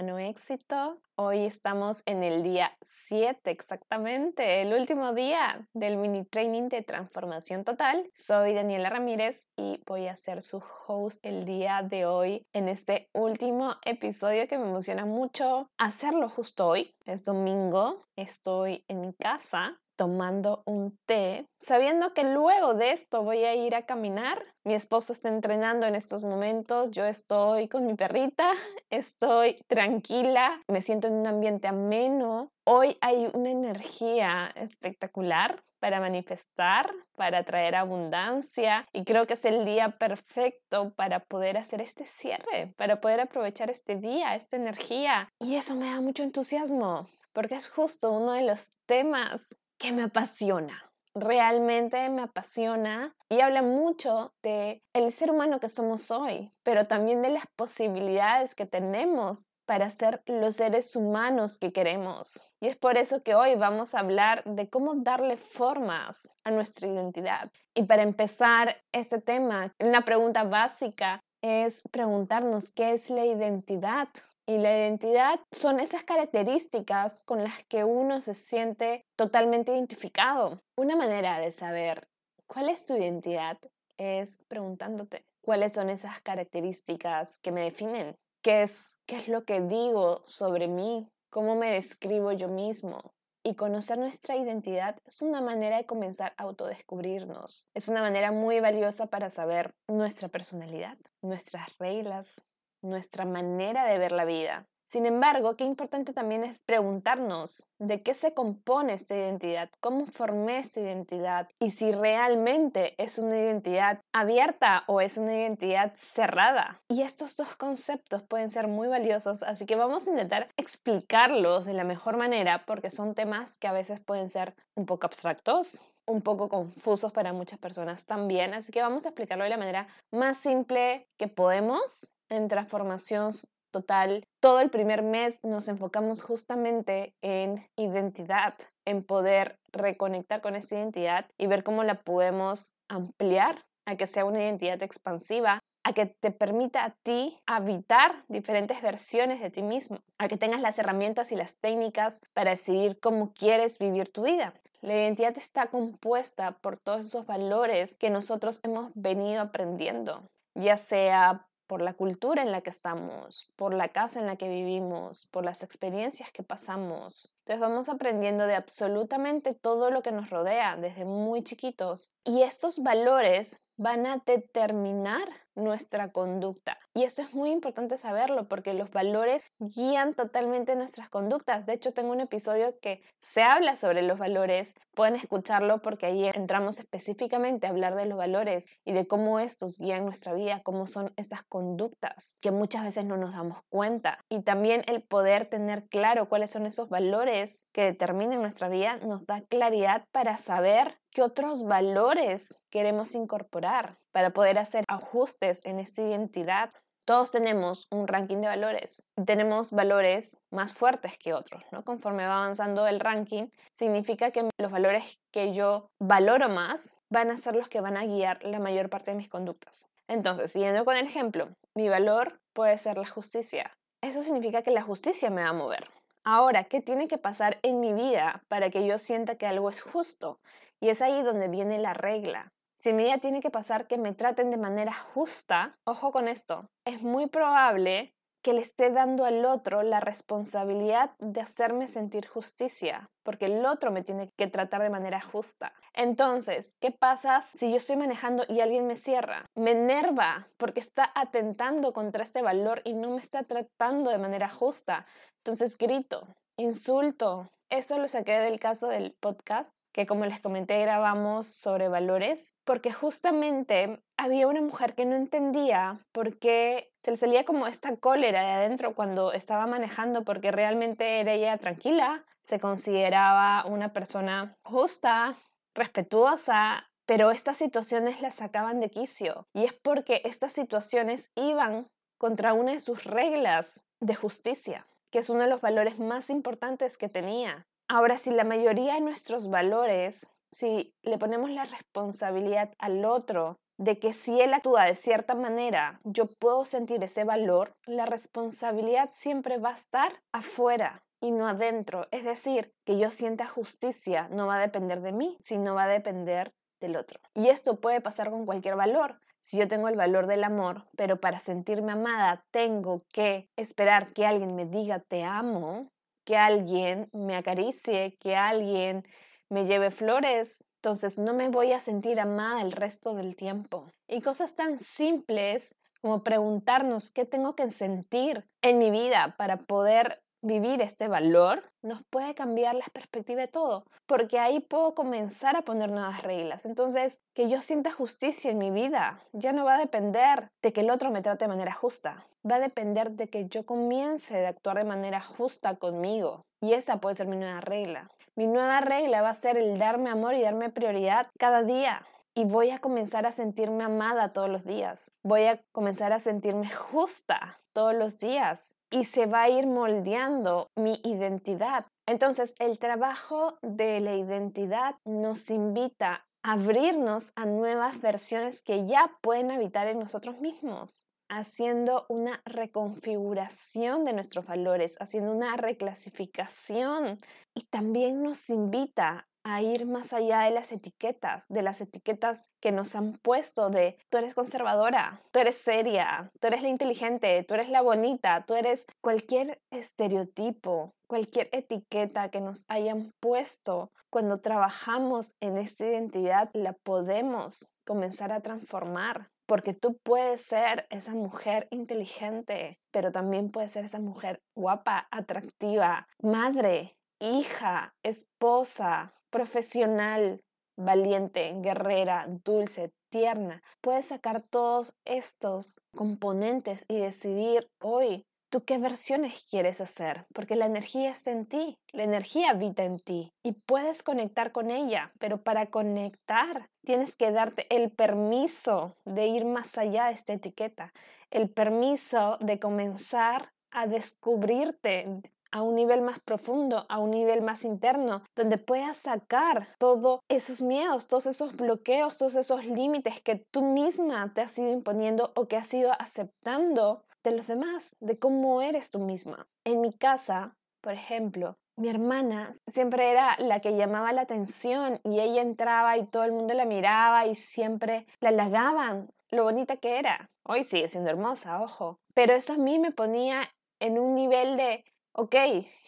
Mediano Éxito. Hoy estamos en el día 7 exactamente, el último día del mini training de transformación total. Soy Daniela Ramírez y voy a ser su host el día de hoy en este último episodio que me emociona mucho hacerlo justo hoy. Es domingo, estoy en mi casa tomando un té, sabiendo que luego de esto voy a ir a caminar. Mi esposo está entrenando en estos momentos, yo estoy con mi perrita, estoy tranquila, me siento en un ambiente ameno. Hoy hay una energía espectacular para manifestar, para traer abundancia y creo que es el día perfecto para poder hacer este cierre, para poder aprovechar este día, esta energía. Y eso me da mucho entusiasmo porque es justo uno de los temas que me apasiona. Realmente me apasiona y habla mucho de el ser humano que somos hoy, pero también de las posibilidades que tenemos para ser los seres humanos que queremos. Y es por eso que hoy vamos a hablar de cómo darle formas a nuestra identidad. Y para empezar este tema, una pregunta básica es preguntarnos qué es la identidad. Y la identidad son esas características con las que uno se siente totalmente identificado. Una manera de saber cuál es tu identidad es preguntándote cuáles son esas características que me definen. ¿Qué es, qué es lo que digo sobre mí? ¿Cómo me describo yo mismo? Y conocer nuestra identidad es una manera de comenzar a autodescubrirnos. Es una manera muy valiosa para saber nuestra personalidad, nuestras reglas, nuestra manera de ver la vida. Sin embargo, qué importante también es preguntarnos de qué se compone esta identidad, cómo formé esta identidad y si realmente es una identidad abierta o es una identidad cerrada. Y estos dos conceptos pueden ser muy valiosos, así que vamos a intentar explicarlos de la mejor manera porque son temas que a veces pueden ser un poco abstractos, un poco confusos para muchas personas también, así que vamos a explicarlo de la manera más simple que podemos en transformación total. Todo el primer mes nos enfocamos justamente en identidad, en poder reconectar con esa identidad y ver cómo la podemos ampliar a que sea una identidad expansiva, a que te permita a ti habitar diferentes versiones de ti mismo, a que tengas las herramientas y las técnicas para decidir cómo quieres vivir tu vida. La identidad está compuesta por todos esos valores que nosotros hemos venido aprendiendo, ya sea por la cultura en la que estamos, por la casa en la que vivimos, por las experiencias que pasamos. Entonces vamos aprendiendo de absolutamente todo lo que nos rodea desde muy chiquitos. Y estos valores van a determinar nuestra conducta. Y esto es muy importante saberlo porque los valores guían totalmente nuestras conductas. De hecho, tengo un episodio que se habla sobre los valores. Pueden escucharlo porque ahí entramos específicamente a hablar de los valores y de cómo estos guían nuestra vida, cómo son estas conductas que muchas veces no nos damos cuenta. Y también el poder tener claro cuáles son esos valores que determinan nuestra vida nos da claridad para saber qué otros valores queremos incorporar para poder hacer ajustes en esta identidad. Todos tenemos un ranking de valores y tenemos valores más fuertes que otros, ¿no? Conforme va avanzando el ranking, significa que los valores que yo valoro más van a ser los que van a guiar la mayor parte de mis conductas. Entonces, siguiendo con el ejemplo, mi valor puede ser la justicia. Eso significa que la justicia me va a mover. Ahora, ¿qué tiene que pasar en mi vida para que yo sienta que algo es justo? Y es ahí donde viene la regla. Si mi vida tiene que pasar que me traten de manera justa, ojo con esto, es muy probable que le esté dando al otro la responsabilidad de hacerme sentir justicia, porque el otro me tiene que tratar de manera justa. Entonces, ¿qué pasa si yo estoy manejando y alguien me cierra? Me enerva porque está atentando contra este valor y no me está tratando de manera justa. Entonces grito, insulto. Esto lo saqué del caso del podcast que como les comenté grabamos sobre valores, porque justamente había una mujer que no entendía por qué se le salía como esta cólera de adentro cuando estaba manejando, porque realmente era ella tranquila, se consideraba una persona justa, respetuosa, pero estas situaciones la sacaban de quicio. Y es porque estas situaciones iban contra una de sus reglas de justicia, que es uno de los valores más importantes que tenía. Ahora, si la mayoría de nuestros valores, si le ponemos la responsabilidad al otro de que si él actúa de cierta manera, yo puedo sentir ese valor, la responsabilidad siempre va a estar afuera y no adentro. Es decir, que yo sienta justicia no va a depender de mí, sino va a depender del otro. Y esto puede pasar con cualquier valor. Si yo tengo el valor del amor, pero para sentirme amada tengo que esperar que alguien me diga te amo, que alguien me acaricie, que alguien me lleve flores, entonces no me voy a sentir amada el resto del tiempo. Y cosas tan simples como preguntarnos qué tengo que sentir en mi vida para poder vivir este valor nos puede cambiar la perspectiva de todo, porque ahí puedo comenzar a poner nuevas reglas. Entonces, que yo sienta justicia en mi vida ya no va a depender de que el otro me trate de manera justa, va a depender de que yo comience a actuar de manera justa conmigo. Y esa puede ser mi nueva regla. Mi nueva regla va a ser el darme amor y darme prioridad cada día. Y voy a comenzar a sentirme amada todos los días. Voy a comenzar a sentirme justa todos los días y se va a ir moldeando mi identidad. Entonces, el trabajo de la identidad nos invita a abrirnos a nuevas versiones que ya pueden habitar en nosotros mismos, haciendo una reconfiguración de nuestros valores, haciendo una reclasificación y también nos invita a ir más allá de las etiquetas, de las etiquetas que nos han puesto de tú eres conservadora, tú eres seria, tú eres la inteligente, tú eres la bonita, tú eres cualquier estereotipo, cualquier etiqueta que nos hayan puesto. Cuando trabajamos en esta identidad la podemos comenzar a transformar. Porque tú puedes ser esa mujer inteligente, pero también puedes ser esa mujer guapa, atractiva, madre, hija, esposa, profesional, valiente, guerrera, dulce, tierna. Puedes sacar todos estos componentes y decidir hoy tú qué versiones quieres hacer, porque la energía está en ti, la energía habita en ti y puedes conectar con ella, pero para conectar tienes que darte el permiso de ir más allá de esta etiqueta, el permiso de comenzar a descubrirte a un nivel más profundo, a un nivel más interno, donde puedas sacar todos esos miedos, todos esos bloqueos, todos esos límites que tú misma te has ido imponiendo o que has ido aceptando de los demás, de cómo eres tú misma. En mi casa, por ejemplo, mi hermana siempre era la que llamaba la atención y ella entraba y todo el mundo la miraba y siempre la halagaban lo bonita que era. Hoy sigue siendo hermosa, ojo. Pero eso a mí me ponía en un nivel de ok,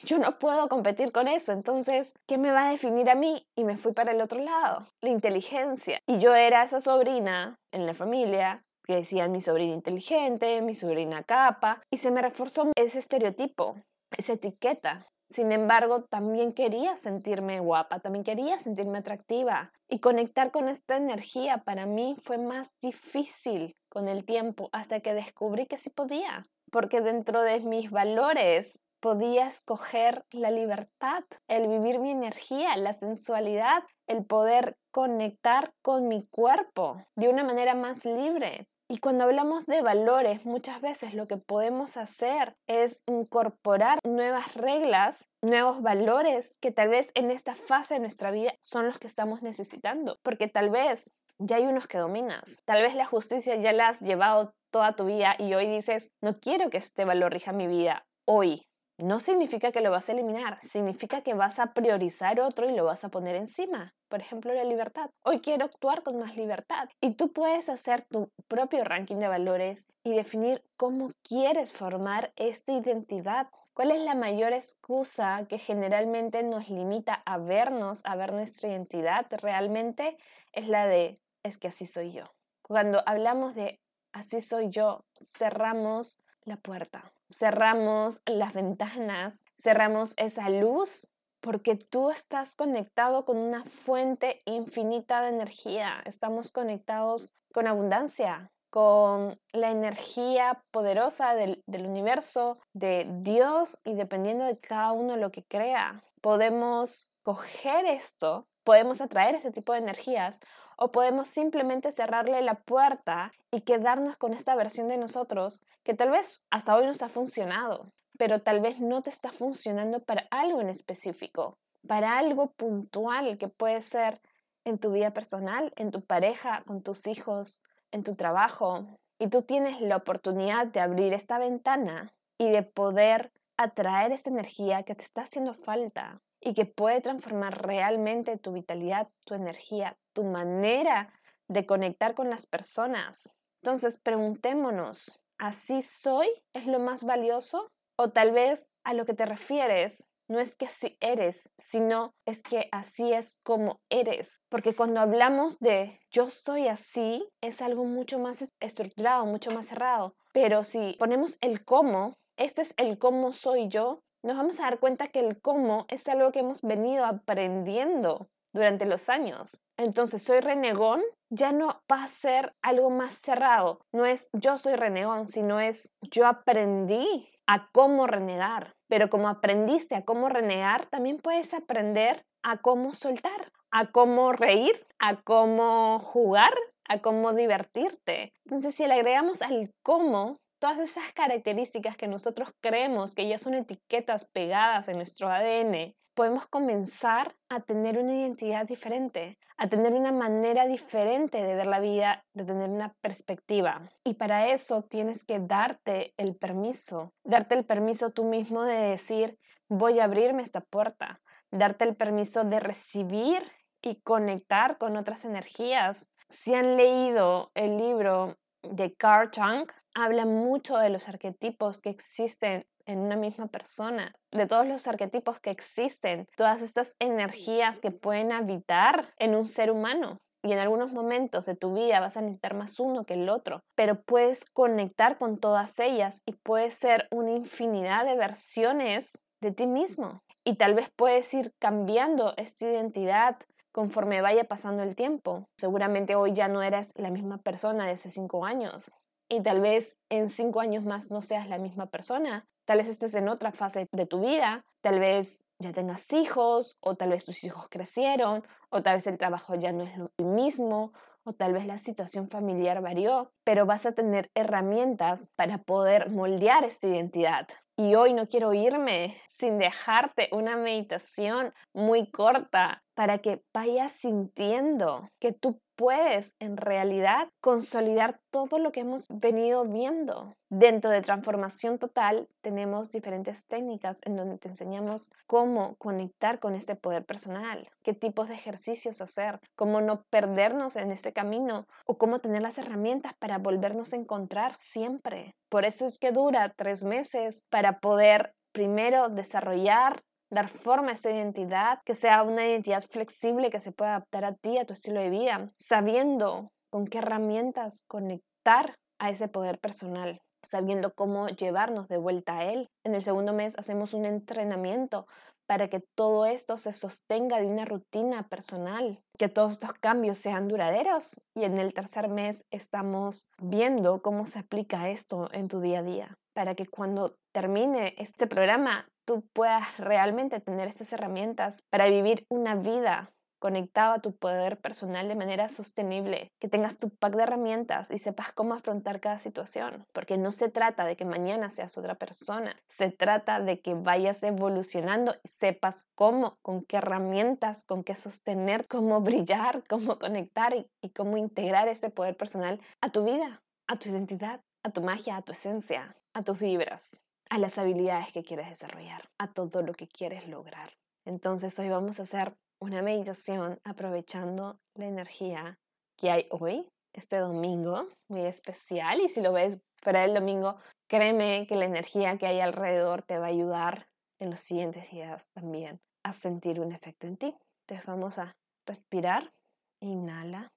yo no puedo competir con eso, entonces, ¿qué me va a definir a mí? Y me fui para el otro lado, la inteligencia. Y yo era esa sobrina en la familia que decían mi sobrina inteligente, mi sobrina capa, y se me reforzó ese estereotipo, esa etiqueta. Sin embargo, también quería sentirme guapa, también quería sentirme atractiva. Y conectar con esta energía para mí fue más difícil con el tiempo hasta que descubrí que sí podía. Porque dentro de mis valores podía escoger la libertad, el vivir mi energía, la sensualidad, el poder conectar con mi cuerpo de una manera más libre. Y cuando hablamos de valores, muchas veces lo que podemos hacer es incorporar nuevas reglas, nuevos valores que tal vez en esta fase de nuestra vida son los que estamos necesitando, porque tal vez ya hay unos que dominas, tal vez la justicia ya la has llevado toda tu vida y hoy dices, no quiero que este valor rija mi vida hoy, no significa que lo vas a eliminar, significa que vas a priorizar otro y lo vas a poner encima. Por ejemplo, la libertad. Hoy quiero actuar con más libertad. Y tú puedes hacer tu propio ranking de valores y definir cómo quieres formar esta identidad. ¿Cuál es la mayor excusa que generalmente nos limita a vernos, a ver nuestra identidad? Realmente es la de, es que así soy yo. Cuando hablamos de así soy yo, cerramos la puerta cerramos las ventanas, cerramos esa luz porque tú estás conectado con una fuente infinita de energía. Estamos conectados con abundancia, con la energía poderosa del, del, universo, de Dios y dependiendo de cada uno lo que crea, podemos coger esto Podemos atraer ese tipo de energías o podemos simplemente cerrarle la puerta y quedarnos con esta versión de nosotros que tal vez hasta hoy nos ha funcionado, pero tal vez no te está funcionando para algo en específico, para algo puntual que puede ser en tu vida personal, en tu pareja, con tus hijos, en tu trabajo y tú tienes la oportunidad de abrir esta ventana y de poder atraer esta energía que te está haciendo falta y que puede transformar realmente tu vitalidad, tu energía, tu manera de conectar con las personas. Entonces, preguntémonos, ¿así soy? ¿Es lo más valioso? O tal vez a lo que te refieres no es que así eres, sino es que así es como eres. Porque cuando hablamos de yo soy así, es algo mucho más estructurado, mucho más cerrado. Pero si ponemos el cómo, este es el cómo soy yo, nos vamos a dar cuenta que el cómo es algo que hemos venido aprendiendo durante los años. Entonces, soy renegón, ya no va a ser algo más cerrado. No es yo soy renegón, sino es yo aprendí a cómo renegar. Pero como aprendiste a cómo renegar, también puedes aprender a cómo soltar, a cómo reír, a cómo jugar, a cómo divertirte. Entonces, si le agregamos al cómo, todas esas características que nosotros creemos que ya son etiquetas pegadas en nuestro ADN, podemos comenzar a tener una identidad diferente, a tener una manera diferente de ver la vida, de tener una perspectiva. Y para eso tienes que darte el permiso, darte el permiso tú mismo de decir, voy a abrirme esta puerta, darte el permiso de recibir y conectar con otras energías. Si han leído el libro de Carl Jung, habla mucho de los arquetipos que existen en una misma persona, de todos los arquetipos que existen, todas estas energías que pueden habitar en un ser humano. Y en algunos momentos de tu vida vas a necesitar más uno que el otro, pero puedes conectar con todas ellas y puede ser una infinidad de versiones de ti mismo. Y tal vez puedes ir cambiando esta identidad conforme vaya pasando el tiempo. Seguramente hoy ya no eres la misma persona de hace cinco años. Y tal vez en cinco años más no seas la misma persona, Tal vez estés en otra fase de tu vida, tal vez ya tengas hijos, o tal vez tus hijos crecieron, o tal vez el trabajo ya no es lo mismo, o tal vez la situación familiar varió, pero vas a tener herramientas para poder moldear esta identidad. Y hoy no quiero irme sin dejarte una meditación muy corta para que vayas sintiendo que tú puedes en realidad consolidar todo lo que hemos venido viendo. Dentro de transformación total tenemos diferentes técnicas en donde te enseñamos cómo conectar con este poder personal, qué tipos de ejercicios hacer, cómo no perdernos en este camino o cómo tener las herramientas para volvernos a encontrar siempre. Por eso es que dura tres meses para poder primero desarrollar dar forma a esta identidad, que sea una identidad flexible que se pueda adaptar a ti, a tu estilo de vida, sabiendo con qué herramientas conectar a ese poder personal sabiendo cómo llevarnos de vuelta a él. En el segundo mes hacemos un entrenamiento para que todo esto se sostenga de una rutina personal, que todos estos cambios sean duraderos. Y en el tercer mes estamos viendo cómo se aplica esto en tu día a día, para que cuando termine este programa tú puedas realmente tener estas herramientas para vivir una vida conectado a tu poder personal de manera sostenible, que tengas tu pack de herramientas y sepas cómo afrontar cada situación, porque no se trata de que mañana seas otra persona, se trata de que vayas evolucionando y sepas cómo, con qué herramientas, con qué sostener, cómo brillar, cómo conectar y, y cómo integrar este poder personal a tu vida, a tu identidad, a tu magia, a tu esencia, a tus vibras a las habilidades que quieres desarrollar, a todo lo que quieres lograr. Entonces hoy vamos a hacer una meditación aprovechando la energía que hay hoy, este domingo, muy especial. Y si lo ves fuera del domingo, créeme que la energía que hay alrededor te va a ayudar en los siguientes días también a sentir un efecto en ti. Entonces vamos a respirar. Inhala,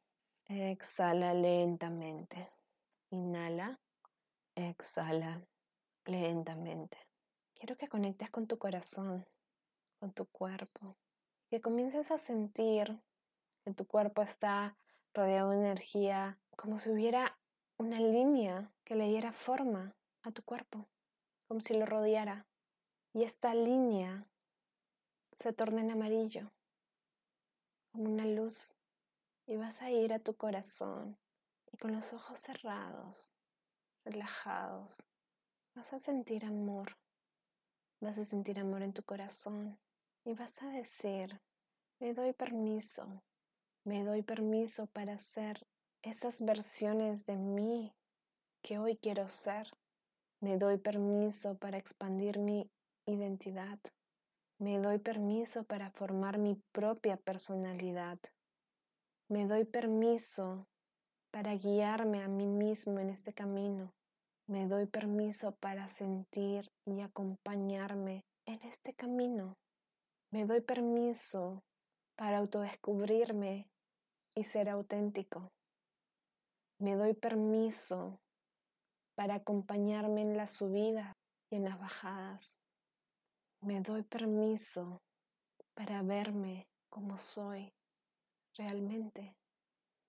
exhala lentamente. Inhala, exhala lentamente. Quiero que conectes con tu corazón, con tu cuerpo, que comiences a sentir que tu cuerpo está rodeado de energía, como si hubiera una línea que le diera forma a tu cuerpo, como si lo rodeara. Y esta línea se torna en amarillo, como una luz, y vas a ir a tu corazón y con los ojos cerrados, relajados, Vas a sentir amor, vas a sentir amor en tu corazón y vas a decir, me doy permiso, me doy permiso para ser esas versiones de mí que hoy quiero ser. Me doy permiso para expandir mi identidad. Me doy permiso para formar mi propia personalidad. Me doy permiso para guiarme a mí mismo en este camino. Me doy permiso para sentir y acompañarme en este camino. Me doy permiso para autodescubrirme y ser auténtico. Me doy permiso para acompañarme en las subidas y en las bajadas. Me doy permiso para verme como soy realmente.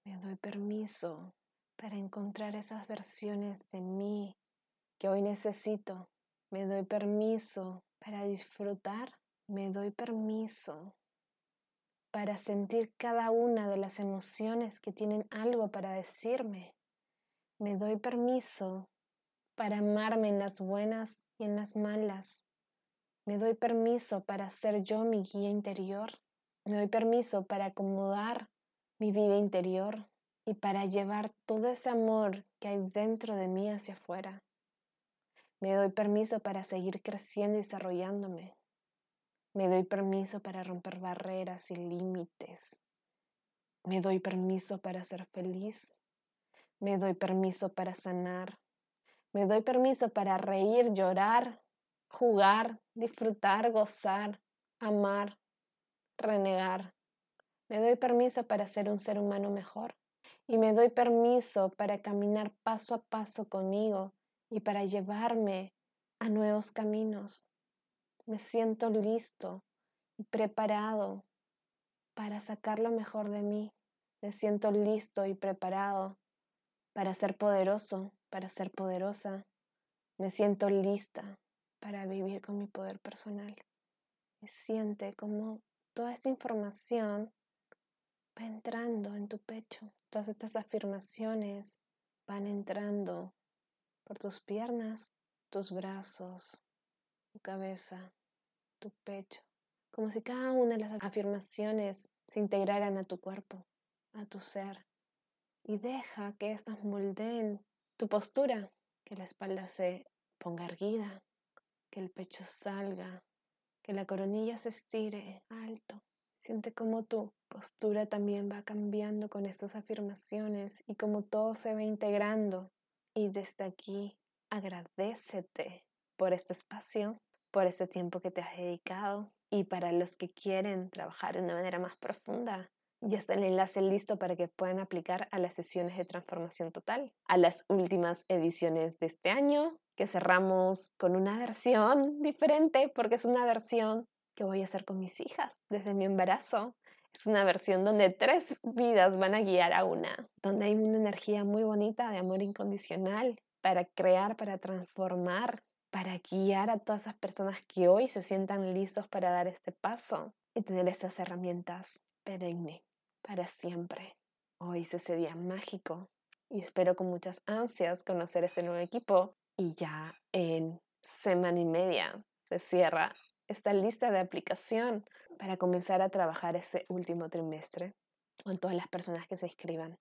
Me doy permiso para encontrar esas versiones de mí que hoy necesito. Me doy permiso para disfrutar. Me doy permiso para sentir cada una de las emociones que tienen algo para decirme. Me doy permiso para amarme en las buenas y en las malas. Me doy permiso para ser yo mi guía interior. Me doy permiso para acomodar mi vida interior y para llevar todo ese amor que hay dentro de mí hacia afuera. Me doy permiso para seguir creciendo y desarrollándome. Me doy permiso para romper barreras y límites. Me doy permiso para ser feliz. Me doy permiso para sanar. Me doy permiso para reír, llorar, jugar, disfrutar, gozar, amar, renegar. Me doy permiso para ser un ser humano mejor. Y me doy permiso para caminar paso a paso conmigo y para llevarme a nuevos caminos. Me siento listo y preparado para sacar lo mejor de mí. Me siento listo y preparado para ser poderoso, para ser poderosa. Me siento lista para vivir con mi poder personal. Me siente como toda esta información va entrando en tu pecho. Todas estas afirmaciones van entrando por tus piernas, tus brazos, tu cabeza, tu pecho. Como si cada una de las afirmaciones se integraran a tu cuerpo, a tu ser y deja que estas moldeen tu postura, que la espalda se ponga erguida, que el pecho salga, que la coronilla se estire alto. Siente como tu postura también va cambiando con estas afirmaciones y como todo se va integrando. Y desde aquí agradecete por este espacio, por este tiempo que te has dedicado. Y para los que quieren trabajar de una manera más profunda, ya está el enlace listo para que puedan aplicar a las sesiones de transformación total, a las últimas ediciones de este año, que cerramos con una versión diferente, porque es una versión que voy a hacer con mis hijas desde mi embarazo. Es una versión donde tres vidas van a guiar a una, donde hay una energía muy bonita de amor incondicional para crear, para transformar, para guiar a todas esas personas que hoy se sientan listos para dar este paso y tener estas herramientas perenne para siempre. Hoy es ese día mágico y espero con muchas ansias conocer ese nuevo equipo y ya en semana y media se cierra esta lista de aplicación para comenzar a trabajar ese último trimestre con todas las personas que se inscriban.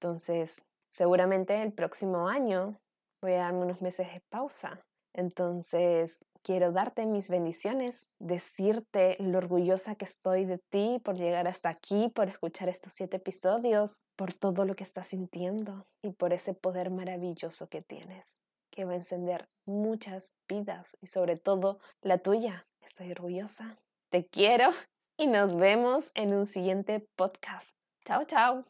Entonces, seguramente el próximo año voy a darme unos meses de pausa. Entonces, quiero darte mis bendiciones, decirte lo orgullosa que estoy de ti por llegar hasta aquí, por escuchar estos siete episodios, por todo lo que estás sintiendo y por ese poder maravilloso que tienes, que va a encender muchas vidas y sobre todo la tuya. Estoy orgullosa. Te quiero y nos vemos en un siguiente podcast. Chao, chao.